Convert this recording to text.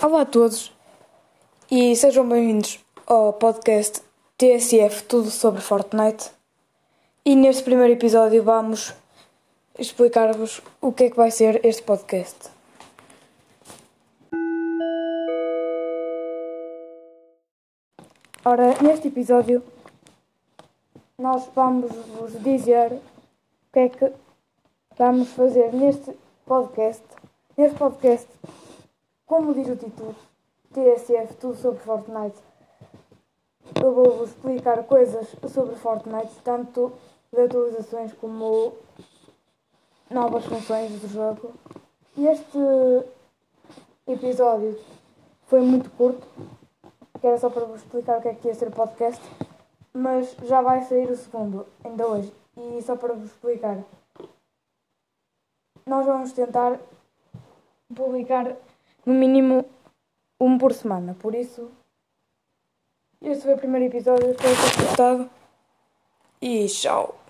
Olá a todos e sejam bem-vindos ao podcast TSF Tudo sobre Fortnite. E neste primeiro episódio vamos explicar-vos o que é que vai ser este podcast. Ora, neste episódio nós vamos vos dizer o que é que vamos fazer neste podcast. Neste podcast, como diz o título, TSF, tudo sobre Fortnite. Eu vou-vos explicar coisas sobre Fortnite, tanto de atualizações como novas funções do jogo. Este episódio foi muito curto, que era só para vos explicar o que é que ia ser o podcast, mas já vai sair o segundo, ainda hoje. E só para vos explicar, nós vamos tentar publicar no mínimo um por semana, por isso este foi o primeiro episódio, espero que tenham gostado. E tchau!